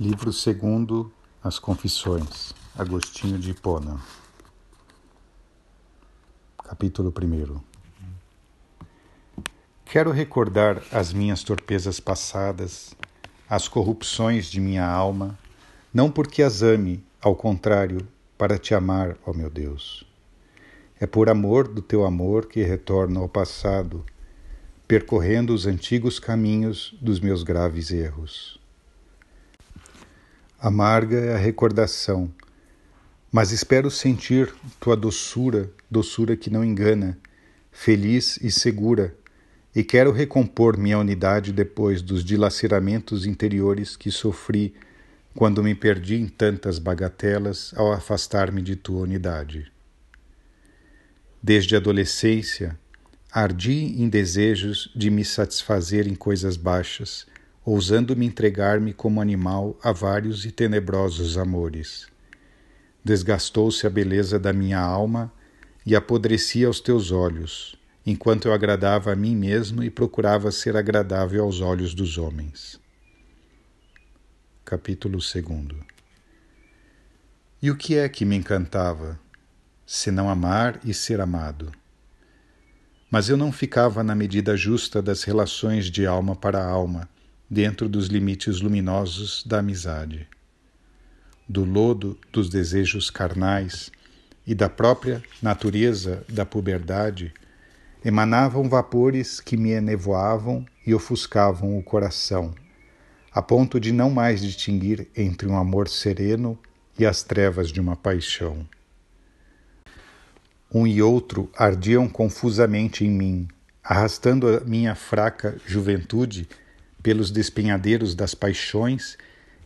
Livro segundo As Confissões, Agostinho de Hipona. Capítulo 1 Quero recordar as minhas torpezas passadas, as corrupções de minha alma, não porque as ame, ao contrário, para te amar, ó meu Deus. É por amor do teu amor que retorno ao passado, percorrendo os antigos caminhos dos meus graves erros. Amarga é a recordação, mas espero sentir tua doçura, doçura que não engana, feliz e segura, e quero recompor minha unidade depois dos dilaceramentos interiores que sofri quando me perdi em tantas bagatelas ao afastar-me de tua unidade. Desde a adolescência, ardi em desejos de me satisfazer em coisas baixas ousando me entregar-me como animal a vários e tenebrosos amores. Desgastou-se a beleza da minha alma e apodrecia aos teus olhos, enquanto eu agradava a mim mesmo e procurava ser agradável aos olhos dos homens. Capítulo 2 E o que é que me encantava, senão amar e ser amado? Mas eu não ficava na medida justa das relações de alma para alma, dentro dos limites luminosos da amizade. Do lodo dos desejos carnais e da própria natureza da puberdade emanavam vapores que me enevoavam e ofuscavam o coração, a ponto de não mais distinguir entre um amor sereno e as trevas de uma paixão. Um e outro ardiam confusamente em mim, arrastando a minha fraca juventude pelos despenhadeiros das paixões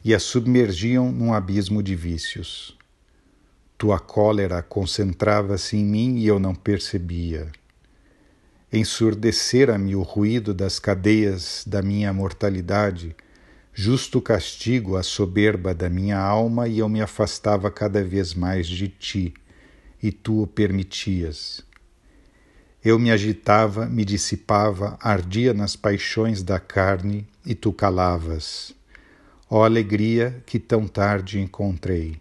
e a submergiam num abismo de vícios. Tua cólera concentrava-se em mim e eu não percebia. Ensurdecera-me o ruído das cadeias da minha mortalidade, justo castigo à soberba da minha alma, e eu me afastava cada vez mais de ti, e tu o permitias. Eu me agitava, me dissipava, ardia nas paixões da carne e tu calavas. Ó alegria que tão tarde encontrei.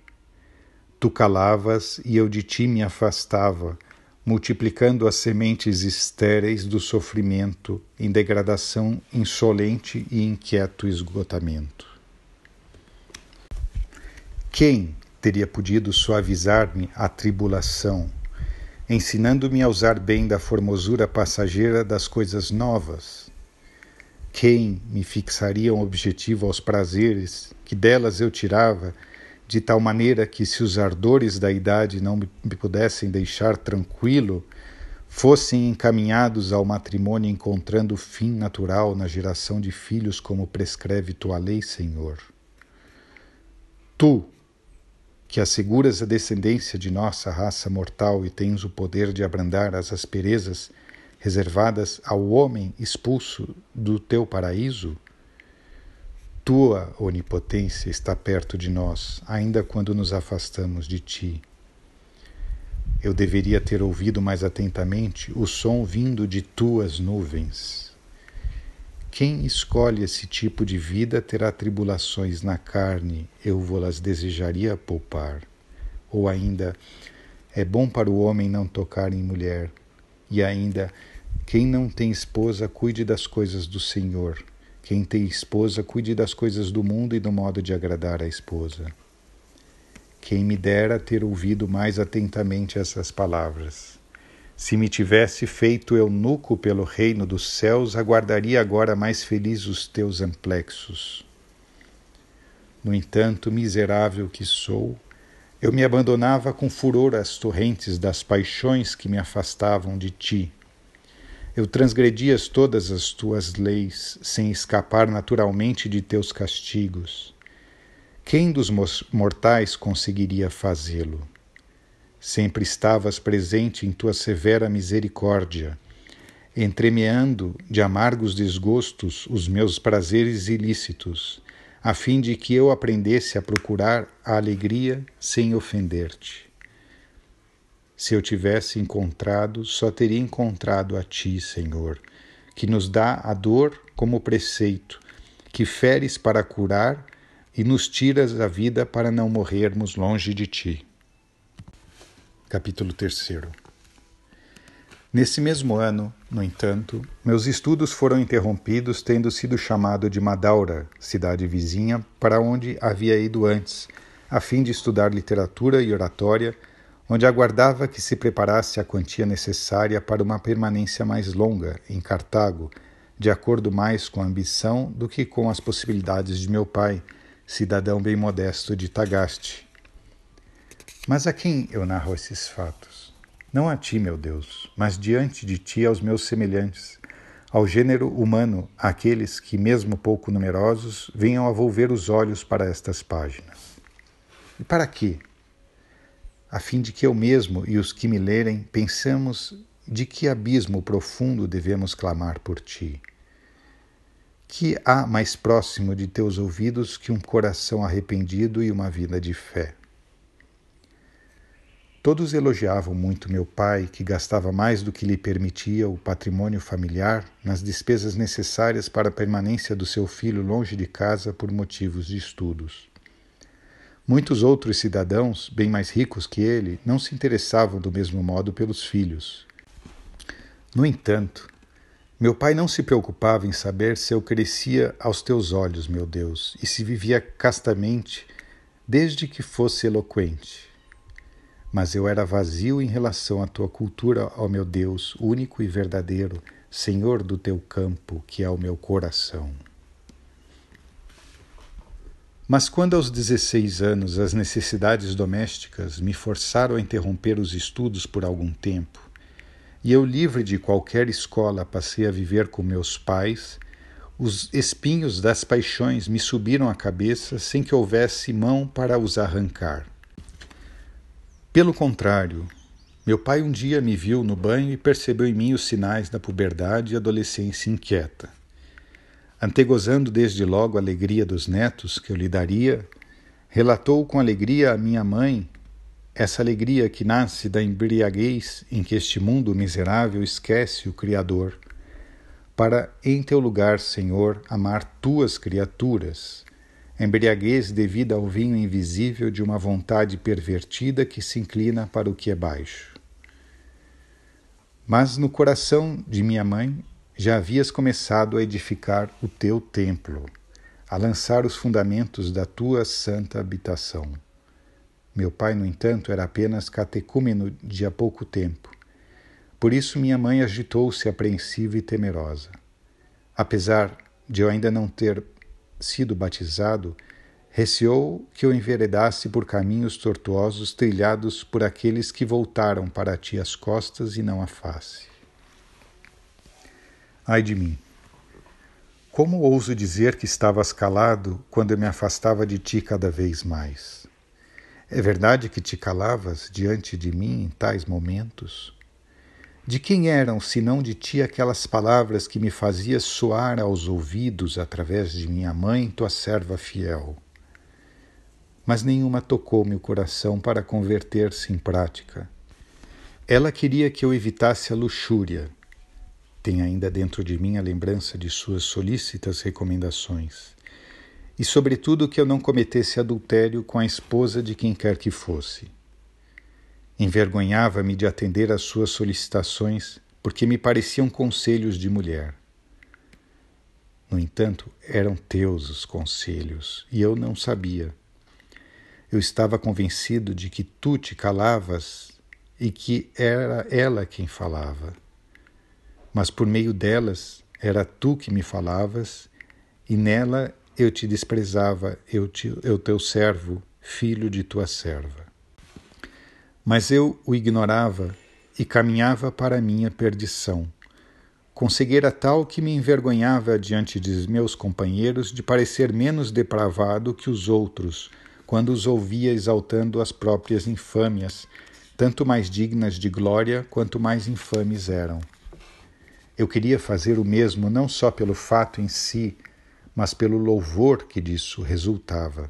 Tu calavas e eu de ti me afastava, multiplicando as sementes estéreis do sofrimento em degradação insolente e inquieto esgotamento. Quem teria podido suavizar-me a tribulação? Ensinando-me a usar bem da formosura passageira das coisas novas. Quem me fixaria um objetivo aos prazeres que delas eu tirava, de tal maneira que, se os ardores da idade não me pudessem deixar tranquilo, fossem encaminhados ao matrimônio encontrando fim natural na geração de filhos como prescreve tua lei, Senhor. Tu, que asseguras a descendência de nossa raça mortal e tens o poder de abrandar as asperezas reservadas ao homem expulso do teu paraíso? Tua onipotência está perto de nós, ainda quando nos afastamos de ti. Eu deveria ter ouvido mais atentamente o som vindo de tuas nuvens. Quem escolhe esse tipo de vida terá tribulações na carne, eu vou-las desejaria poupar. Ou ainda, é bom para o homem não tocar em mulher. E ainda, quem não tem esposa, cuide das coisas do Senhor. Quem tem esposa, cuide das coisas do mundo e do modo de agradar a esposa. Quem me dera ter ouvido mais atentamente essas palavras. Se me tivesse feito eunuco pelo reino dos céus, aguardaria agora mais feliz os teus amplexos. No entanto, miserável que sou, eu me abandonava com furor às torrentes das paixões que me afastavam de ti. Eu transgredias todas as tuas leis, sem escapar naturalmente de teus castigos. Quem dos mortais conseguiria fazê-lo? Sempre estavas presente em tua severa misericórdia, entremeando de amargos desgostos os meus prazeres ilícitos, a fim de que eu aprendesse a procurar a alegria sem ofender-te. Se eu tivesse encontrado, só teria encontrado a ti, Senhor, que nos dá a dor como preceito, que feres para curar, e nos tiras a vida para não morrermos longe de ti. Capítulo 3 Nesse mesmo ano, no entanto, meus estudos foram interrompidos, tendo sido chamado de Madaura, cidade vizinha, para onde havia ido antes, a fim de estudar literatura e oratória, onde aguardava que se preparasse a quantia necessária para uma permanência mais longa em Cartago, de acordo mais com a ambição do que com as possibilidades de meu pai, cidadão bem modesto de Tagaste. Mas a quem eu narro esses fatos? Não a ti, meu Deus, mas diante de ti aos meus semelhantes, ao gênero humano, àqueles que, mesmo pouco numerosos, venham a volver os olhos para estas páginas. E para quê? A fim de que eu mesmo e os que me lerem pensemos de que abismo profundo devemos clamar por ti que há mais próximo de teus ouvidos que um coração arrependido e uma vida de fé. Todos elogiavam muito meu pai, que gastava mais do que lhe permitia o patrimônio familiar nas despesas necessárias para a permanência do seu filho longe de casa por motivos de estudos. Muitos outros cidadãos, bem mais ricos que ele, não se interessavam do mesmo modo pelos filhos. No entanto, meu pai não se preocupava em saber se eu crescia aos teus olhos, meu Deus, e se vivia castamente, desde que fosse eloquente. Mas eu era vazio em relação à tua cultura, ó meu Deus, único e verdadeiro, Senhor do teu campo, que é o meu coração. Mas quando aos 16 anos as necessidades domésticas me forçaram a interromper os estudos por algum tempo, e eu, livre de qualquer escola, passei a viver com meus pais, os espinhos das paixões me subiram à cabeça sem que houvesse mão para os arrancar. Pelo contrário, meu pai um dia me viu no banho e percebeu em mim os sinais da puberdade e adolescência inquieta. Antegozando desde logo a alegria dos netos que eu lhe daria, relatou com alegria à minha mãe essa alegria que nasce da embriaguez em que este mundo miserável esquece o Criador, para em teu lugar, Senhor, amar tuas criaturas, embriaguez devida ao vinho invisível de uma vontade pervertida que se inclina para o que é baixo. Mas no coração de minha mãe já havias começado a edificar o teu templo, a lançar os fundamentos da tua santa habitação. Meu pai, no entanto, era apenas catecúmeno de há pouco tempo. Por isso minha mãe agitou-se apreensiva e temerosa. Apesar de eu ainda não ter sido batizado, receou que eu enveredasse por caminhos tortuosos trilhados por aqueles que voltaram para ti as costas e não a face. Ai de mim! Como ouso dizer que estavas calado quando eu me afastava de ti cada vez mais? É verdade que te calavas diante de mim em tais momentos? De quem eram, senão de ti, aquelas palavras que me fazias soar aos ouvidos através de minha mãe, tua serva fiel? Mas nenhuma tocou meu coração para converter-se em prática. Ela queria que eu evitasse a luxúria. Tem ainda dentro de mim a lembrança de suas solícitas recomendações e, sobretudo, que eu não cometesse adultério com a esposa de quem quer que fosse. Envergonhava-me de atender às suas solicitações, porque me pareciam conselhos de mulher. No entanto, eram teus os conselhos, e eu não sabia. Eu estava convencido de que tu te calavas e que era ela quem falava. Mas por meio delas era tu que me falavas, e nela eu te desprezava, eu, te, eu teu servo, filho de tua serva. Mas eu o ignorava e caminhava para a minha perdição. Com cegueira tal que me envergonhava diante de meus companheiros de parecer menos depravado que os outros, quando os ouvia exaltando as próprias infâmias, tanto mais dignas de glória quanto mais infames eram. Eu queria fazer o mesmo não só pelo fato em si mas pelo louvor que disso resultava.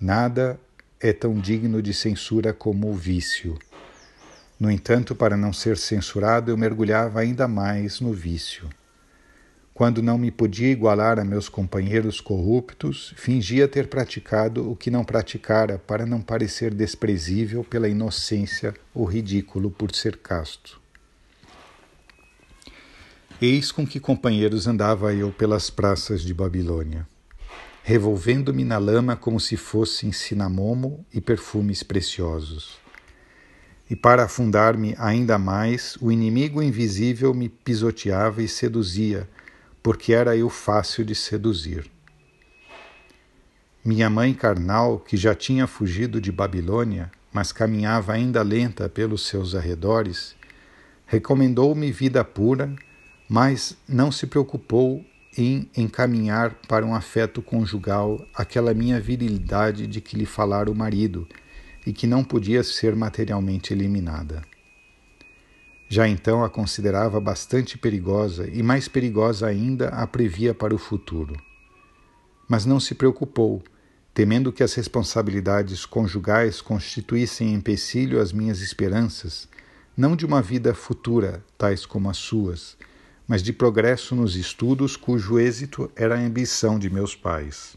Nada é tão digno de censura como o vício. No entanto, para não ser censurado, eu mergulhava ainda mais no vício. quando não me podia igualar a meus companheiros corruptos, fingia ter praticado o que não praticara para não parecer desprezível pela inocência ou ridículo por ser casto. Eis com que companheiros andava eu pelas praças de Babilônia, revolvendo-me na lama como se fossem cinamomo e perfumes preciosos. E para afundar-me ainda mais, o inimigo invisível me pisoteava e seduzia, porque era eu fácil de seduzir. Minha mãe carnal, que já tinha fugido de Babilônia, mas caminhava ainda lenta pelos seus arredores, recomendou-me vida pura, mas não se preocupou em encaminhar para um afeto conjugal aquela minha virilidade de que lhe falara o marido e que não podia ser materialmente eliminada. Já então a considerava bastante perigosa e mais perigosa ainda a previa para o futuro. Mas não se preocupou, temendo que as responsabilidades conjugais constituíssem empecilho às minhas esperanças, não de uma vida futura, tais como as suas, mas de progresso nos estudos cujo êxito era a ambição de meus pais.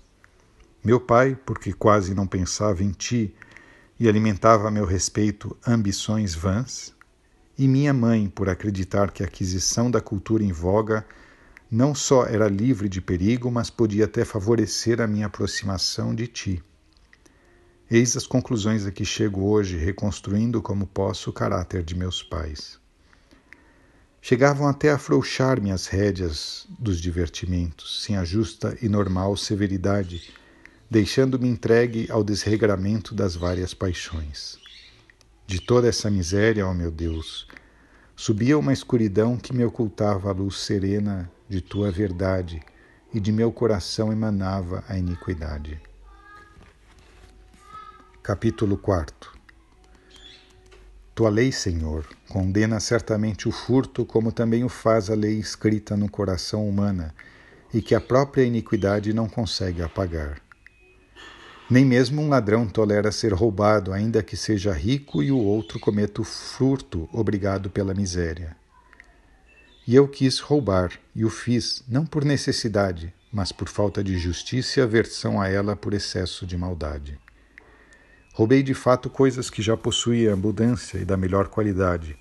Meu pai, porque quase não pensava em ti e alimentava a meu respeito ambições vãs, e minha mãe, por acreditar que a aquisição da cultura em voga não só era livre de perigo, mas podia até favorecer a minha aproximação de ti. Eis as conclusões a que chego hoje, reconstruindo como posso o caráter de meus pais. Chegavam até a afrouxar-me as rédeas dos divertimentos, sem a justa e normal severidade, deixando-me entregue ao desregramento das várias paixões. De toda essa miséria, ó meu Deus, subia uma escuridão que me ocultava a luz serena de tua verdade e de meu coração emanava a iniquidade. Capítulo 4 Tua lei, Senhor, condena certamente o furto, como também o faz a lei escrita no coração humana e que a própria iniquidade não consegue apagar. Nem mesmo um ladrão tolera ser roubado, ainda que seja rico e o outro cometa o furto, obrigado pela miséria. E eu quis roubar, e o fiz, não por necessidade, mas por falta de justiça e aversão a ela por excesso de maldade. Roubei de fato coisas que já possuía abundância e da melhor qualidade,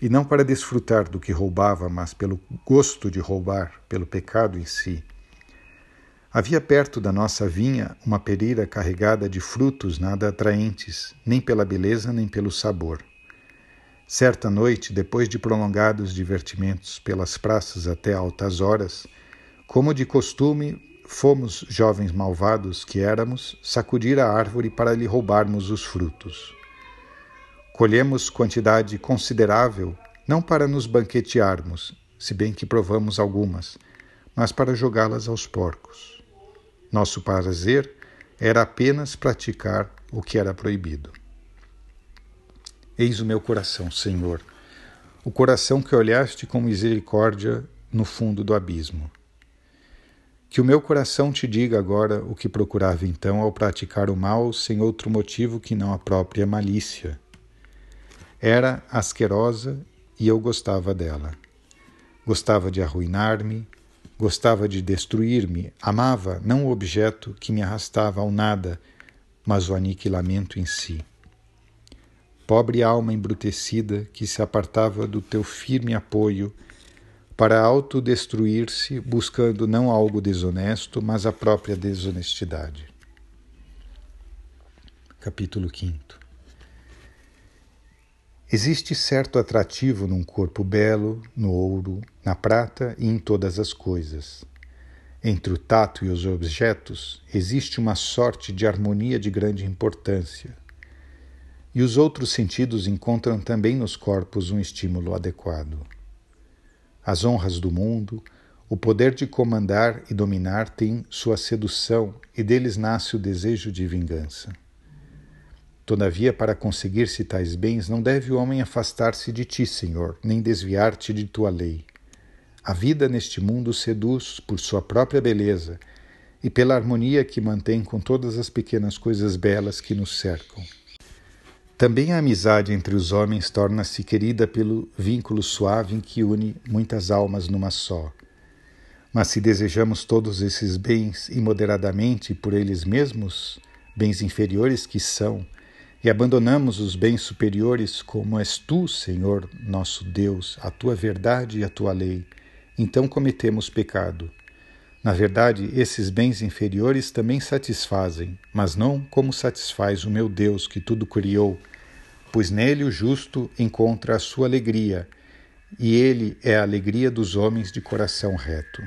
e não para desfrutar do que roubava, mas pelo gosto de roubar, pelo pecado em si Havia perto da nossa vinha uma pereira carregada de frutos nada atraentes, nem pela beleza nem pelo sabor. Certa noite, depois de prolongados divertimentos pelas praças até altas horas, como de costume, fomos, jovens malvados que éramos, sacudir a árvore para lhe roubarmos os frutos. Colhemos quantidade considerável, não para nos banquetearmos, se bem que provamos algumas, mas para jogá-las aos porcos. Nosso prazer era apenas praticar o que era proibido. Eis o meu coração, Senhor, o coração que olhaste com misericórdia no fundo do abismo. Que o meu coração te diga agora o que procurava então ao praticar o mal sem outro motivo que não a própria malícia. Era asquerosa e eu gostava dela. Gostava de arruinar-me, Gostava de destruir-me, amava não o objeto que me arrastava ao nada, mas o aniquilamento em si. Pobre alma embrutecida que se apartava do teu firme apoio para autodestruir-se, buscando não algo desonesto, mas a própria desonestidade. Capítulo 5 Existe certo atrativo num corpo belo, no ouro, na prata e em todas as coisas. Entre o tato e os objetos existe uma sorte de harmonia de grande importância. E os outros sentidos encontram também nos corpos um estímulo adequado. As honras do mundo, o poder de comandar e dominar têm sua sedução e deles nasce o desejo de vingança. Todavia, para conseguir-se tais bens, não deve o homem afastar-se de ti, Senhor, nem desviar-te de tua lei. A vida neste mundo seduz por sua própria beleza e pela harmonia que mantém com todas as pequenas coisas belas que nos cercam. Também a amizade entre os homens torna-se querida pelo vínculo suave em que une muitas almas numa só. Mas se desejamos todos esses bens imoderadamente por eles mesmos, bens inferiores que são, e abandonamos os bens superiores, como és tu, Senhor, nosso Deus, a tua verdade e a tua lei, então cometemos pecado. Na verdade, esses bens inferiores também satisfazem, mas não como satisfaz o meu Deus que tudo criou, pois nele o justo encontra a sua alegria, e ele é a alegria dos homens de coração reto.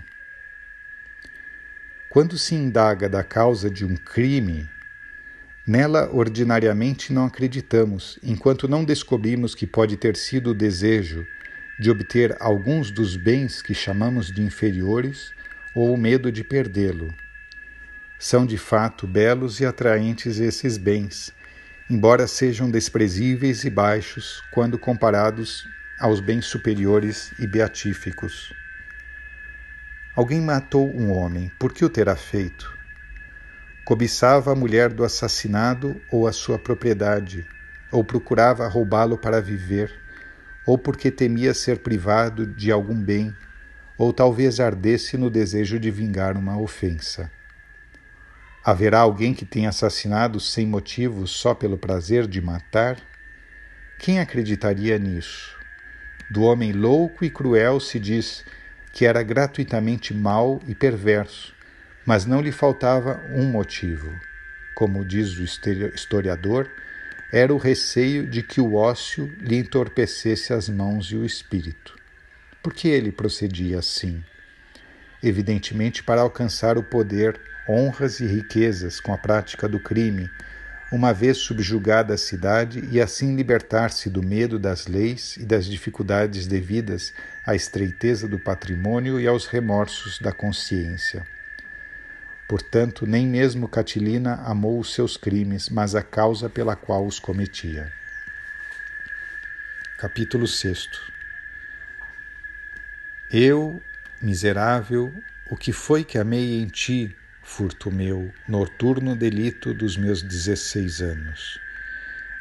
Quando se indaga da causa de um crime, nela ordinariamente não acreditamos, enquanto não descobrimos que pode ter sido o desejo de obter alguns dos bens que chamamos de inferiores ou o medo de perdê-lo. São de fato belos e atraentes esses bens, embora sejam desprezíveis e baixos quando comparados aos bens superiores e beatíficos. Alguém matou um homem, por que o terá feito? Cobiçava a mulher do assassinado ou a sua propriedade, ou procurava roubá-lo para viver, ou porque temia ser privado de algum bem, ou talvez ardesse no desejo de vingar uma ofensa. Haverá alguém que tenha assassinado sem motivo só pelo prazer de matar? Quem acreditaria nisso? Do homem louco e cruel se diz que era gratuitamente mau e perverso, mas não lhe faltava um motivo. Como diz o historiador, era o receio de que o ócio lhe entorpecesse as mãos e o espírito. Por que ele procedia assim? Evidentemente para alcançar o poder, honras e riquezas com a prática do crime, uma vez subjugada a cidade e assim libertar-se do medo das leis e das dificuldades devidas à estreiteza do patrimônio e aos remorsos da consciência. Portanto, nem mesmo Catilina amou os seus crimes, mas a causa pela qual os cometia. Capítulo 6 Eu, miserável, o que foi que amei em ti, furto meu, noturno delito dos meus dezesseis anos.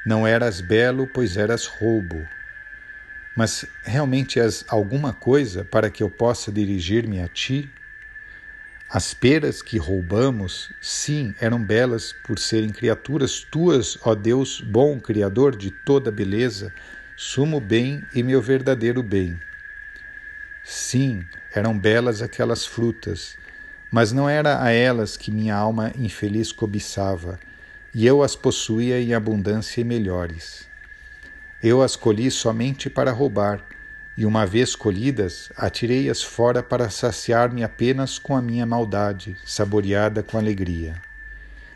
Não eras belo, pois eras roubo. Mas realmente és alguma coisa para que eu possa dirigir-me a ti? As peras que roubamos, sim, eram belas por serem criaturas tuas, ó Deus, bom Criador de toda beleza, sumo bem e meu verdadeiro bem. Sim, eram belas aquelas frutas, mas não era a elas que minha alma infeliz cobiçava, e eu as possuía em abundância e melhores. Eu as colhi somente para roubar, e uma vez colhidas, atirei-as fora para saciar-me apenas com a minha maldade, saboreada com alegria.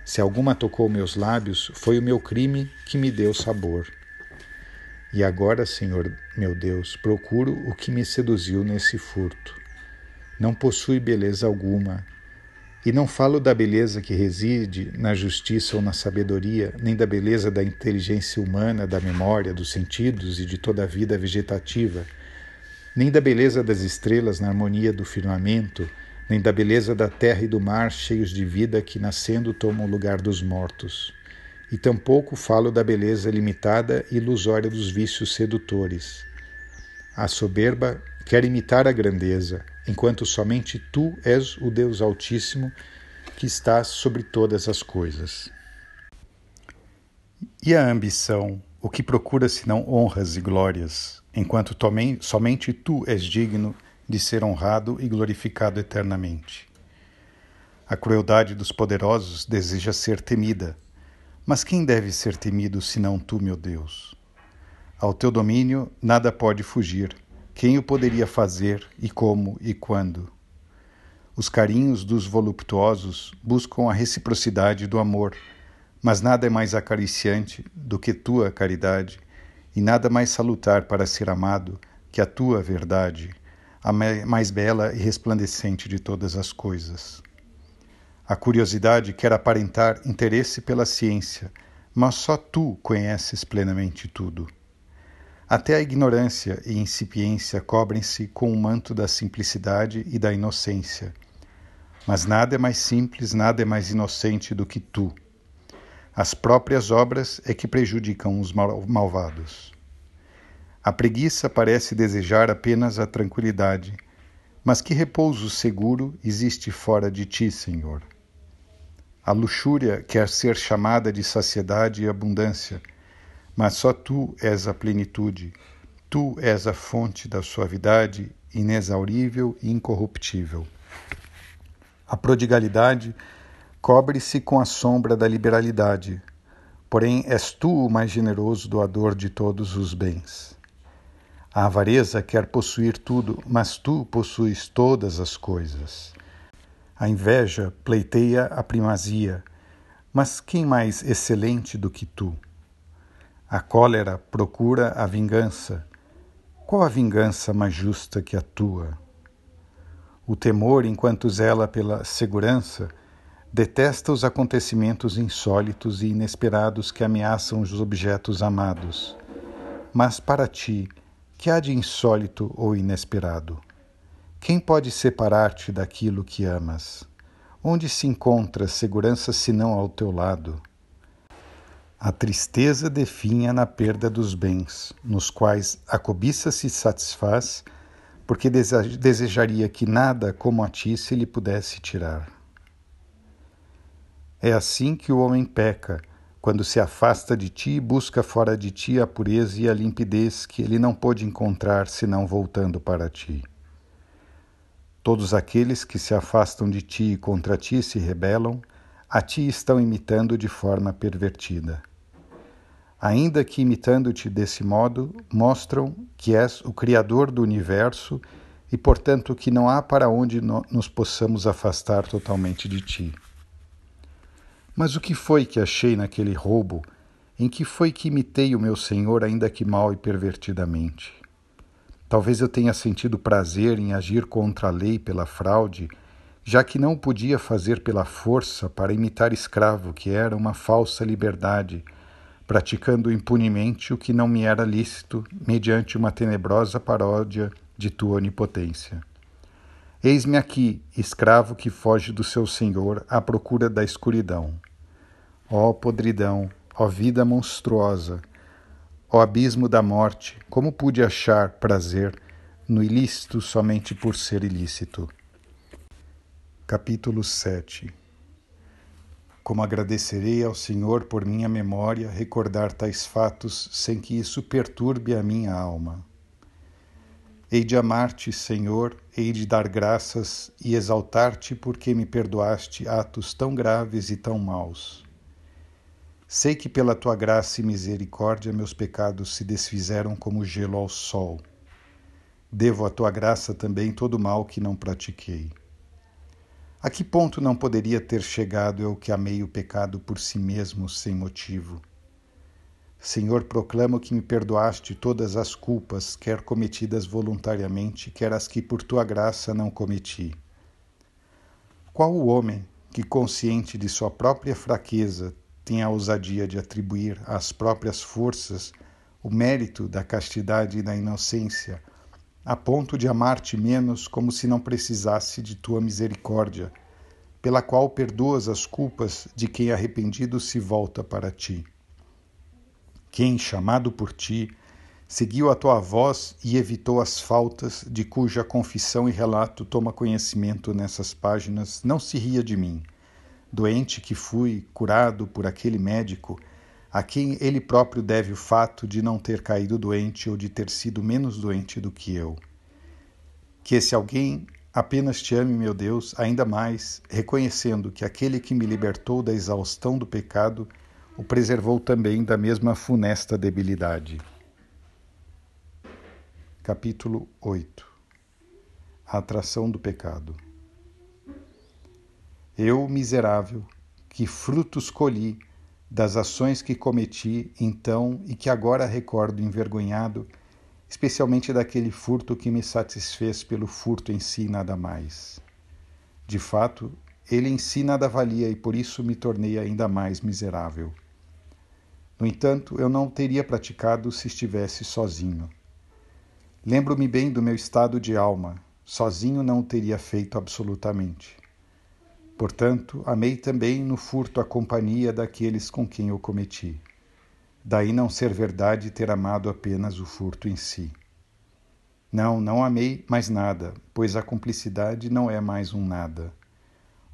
Se alguma tocou meus lábios, foi o meu crime que me deu sabor. E agora, Senhor meu Deus, procuro o que me seduziu nesse furto não possui beleza alguma. E não falo da beleza que reside na justiça ou na sabedoria, nem da beleza da inteligência humana, da memória, dos sentidos e de toda a vida vegetativa, nem da beleza das estrelas na harmonia do firmamento, nem da beleza da terra e do mar cheios de vida que nascendo tomam o lugar dos mortos. E tampouco falo da beleza limitada e ilusória dos vícios sedutores. A soberba quer imitar a grandeza, enquanto somente tu és o Deus Altíssimo que estás sobre todas as coisas. E a ambição, o que procura senão honras e glórias, enquanto somente tu és digno de ser honrado e glorificado eternamente. A crueldade dos poderosos deseja ser temida, mas quem deve ser temido senão tu, meu Deus? Ao teu domínio nada pode fugir quem o poderia fazer e como e quando? Os carinhos dos voluptuosos buscam a reciprocidade do amor, mas nada é mais acariciante do que tua caridade, e nada mais salutar para ser amado que a tua verdade, a mais bela e resplandecente de todas as coisas. A curiosidade quer aparentar interesse pela ciência, mas só tu conheces plenamente tudo. Até a ignorância e incipiência cobrem-se com o manto da simplicidade e da inocência. Mas nada é mais simples, nada é mais inocente do que tu. As próprias obras é que prejudicam os malvados. A preguiça parece desejar apenas a tranquilidade, Mas que repouso seguro existe fora de ti, Senhor? A luxúria quer ser chamada de saciedade e abundância, mas só tu és a plenitude, tu és a fonte da suavidade inexaurível e incorruptível. A prodigalidade cobre-se com a sombra da liberalidade, porém és tu o mais generoso doador de todos os bens. A avareza quer possuir tudo, mas tu possuis todas as coisas. A inveja pleiteia a primazia, mas quem mais excelente do que tu? A cólera procura a vingança. Qual a vingança mais justa que a tua? O temor, enquanto zela pela segurança, detesta os acontecimentos insólitos e inesperados que ameaçam os objetos amados. Mas para ti, que há de insólito ou inesperado? Quem pode separar-te daquilo que amas? Onde se encontra segurança senão ao teu lado? A tristeza definha na perda dos bens, nos quais a cobiça se satisfaz, porque desejaria que nada como a ti se lhe pudesse tirar. É assim que o homem peca, quando se afasta de ti e busca fora de ti a pureza e a limpidez que ele não pôde encontrar senão voltando para ti. Todos aqueles que se afastam de ti e contra ti se rebelam, a ti estão imitando de forma pervertida ainda que imitando-te desse modo, mostram que és o Criador do universo e, portanto, que não há para onde nos possamos afastar totalmente de ti. Mas o que foi que achei naquele roubo? Em que foi que imitei o meu Senhor, ainda que mal e pervertidamente? Talvez eu tenha sentido prazer em agir contra a lei pela fraude, já que não podia fazer pela força para imitar escravo, que era uma falsa liberdade praticando impunemente o que não me era lícito, mediante uma tenebrosa paródia de tua onipotência. Eis-me aqui, escravo que foge do seu senhor à procura da escuridão. Ó podridão, ó vida monstruosa, ó abismo da morte, como pude achar prazer no ilícito somente por ser ilícito? Capítulo 7 como agradecerei ao Senhor por minha memória recordar tais fatos sem que isso perturbe a minha alma. Hei de amar-te, Senhor, hei de dar graças e exaltar-te porque me perdoaste atos tão graves e tão maus. Sei que pela tua graça e misericórdia meus pecados se desfizeram como gelo ao sol. Devo à tua graça também todo o mal que não pratiquei. A que ponto não poderia ter chegado eu que amei o pecado por si mesmo sem motivo? Senhor, proclamo que me perdoaste todas as culpas, quer cometidas voluntariamente, quer as que por tua graça não cometi. Qual o homem que, consciente de sua própria fraqueza, tem a ousadia de atribuir às próprias forças o mérito da castidade e da inocência, a ponto de amar-te menos como se não precisasse de tua misericórdia, pela qual perdoas as culpas de quem arrependido se volta para ti. Quem, chamado por ti, seguiu a tua voz e evitou as faltas de cuja confissão e relato toma conhecimento nessas páginas, não se ria de mim, doente que fui, curado por aquele médico a quem ele próprio deve o fato de não ter caído doente ou de ter sido menos doente do que eu. Que esse alguém apenas te ame, meu Deus, ainda mais, reconhecendo que aquele que me libertou da exaustão do pecado o preservou também da mesma funesta debilidade. Capítulo 8 A atração do pecado. Eu, miserável, que frutos colhi das ações que cometi então e que agora recordo envergonhado, especialmente daquele furto que me satisfez pelo furto em si nada mais. De fato, ele em si nada valia e por isso me tornei ainda mais miserável. No entanto, eu não teria praticado se estivesse sozinho. Lembro-me bem do meu estado de alma, sozinho não o teria feito absolutamente. Portanto, amei também no furto a companhia daqueles com quem eu cometi. Daí não ser verdade ter amado apenas o furto em si. Não, não amei mais nada, pois a cumplicidade não é mais um nada.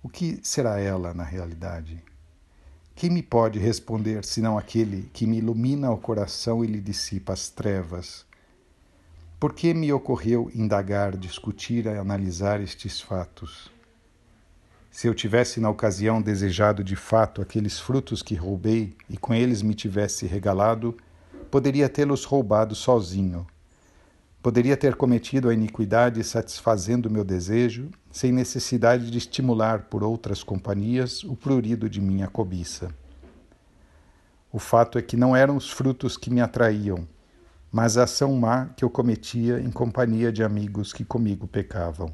O que será ela na realidade? Quem me pode responder senão aquele que me ilumina o coração e lhe dissipa as trevas? Por que me ocorreu indagar, discutir e analisar estes fatos? Se eu tivesse na ocasião desejado de fato aqueles frutos que roubei e com eles me tivesse regalado, poderia tê-los roubado sozinho. Poderia ter cometido a iniquidade satisfazendo meu desejo, sem necessidade de estimular por outras companhias o prurido de minha cobiça. O fato é que não eram os frutos que me atraíam, mas a ação má que eu cometia em companhia de amigos que comigo pecavam.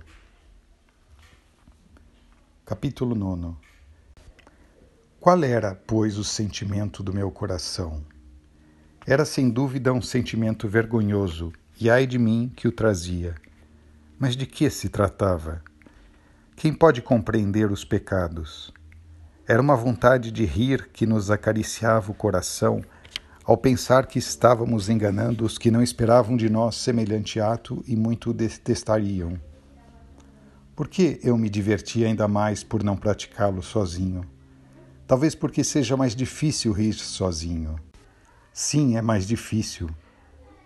Capítulo 9 Qual era, pois, o sentimento do meu coração? Era sem dúvida um sentimento vergonhoso, e ai de mim que o trazia. Mas de que se tratava? Quem pode compreender os pecados? Era uma vontade de rir que nos acariciava o coração ao pensar que estávamos enganando os que não esperavam de nós semelhante ato e muito detestariam. Por que eu me diverti ainda mais por não praticá-lo sozinho? Talvez porque seja mais difícil rir sozinho. Sim, é mais difícil.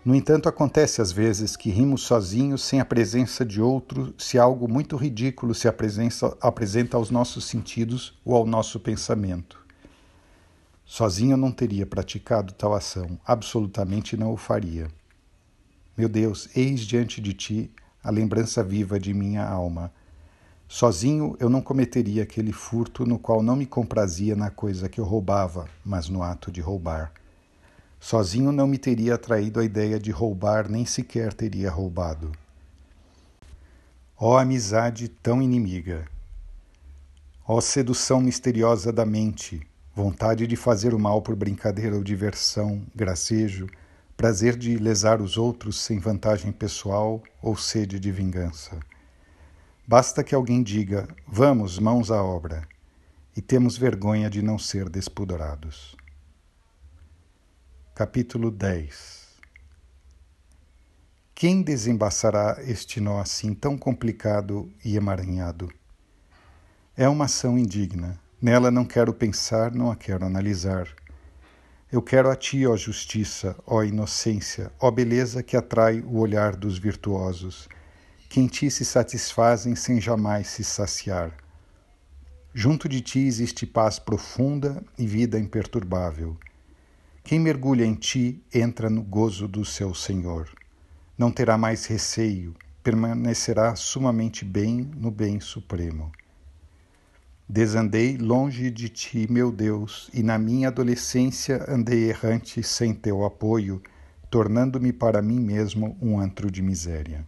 No entanto, acontece às vezes que rimos sozinhos sem a presença de outro, se algo muito ridículo se apresenta aos nossos sentidos ou ao nosso pensamento. Sozinho eu não teria praticado tal ação, absolutamente não o faria. Meu Deus, eis diante de ti a lembrança viva de minha alma Sozinho eu não cometeria aquele furto no qual não me comprazia na coisa que eu roubava, mas no ato de roubar. Sozinho não me teria atraído a ideia de roubar, nem sequer teria roubado. Ó oh, amizade tão inimiga! Ó oh, sedução misteriosa da mente, vontade de fazer o mal por brincadeira ou diversão, gracejo, prazer de lesar os outros sem vantagem pessoal ou sede de vingança. Basta que alguém diga: Vamos, mãos à obra, e temos vergonha de não ser despudorados. Capítulo 10 Quem desembaçará este nó assim tão complicado e emaranhado? É uma ação indigna. Nela não quero pensar, não a quero analisar. Eu quero a ti, ó justiça, ó inocência, ó beleza que atrai o olhar dos virtuosos que em ti se satisfazem sem jamais se saciar. Junto de ti existe paz profunda e vida imperturbável. Quem mergulha em ti entra no gozo do seu Senhor. Não terá mais receio, permanecerá sumamente bem no bem supremo. Desandei longe de ti, meu Deus, e na minha adolescência andei errante sem teu apoio, tornando-me para mim mesmo um antro de miséria.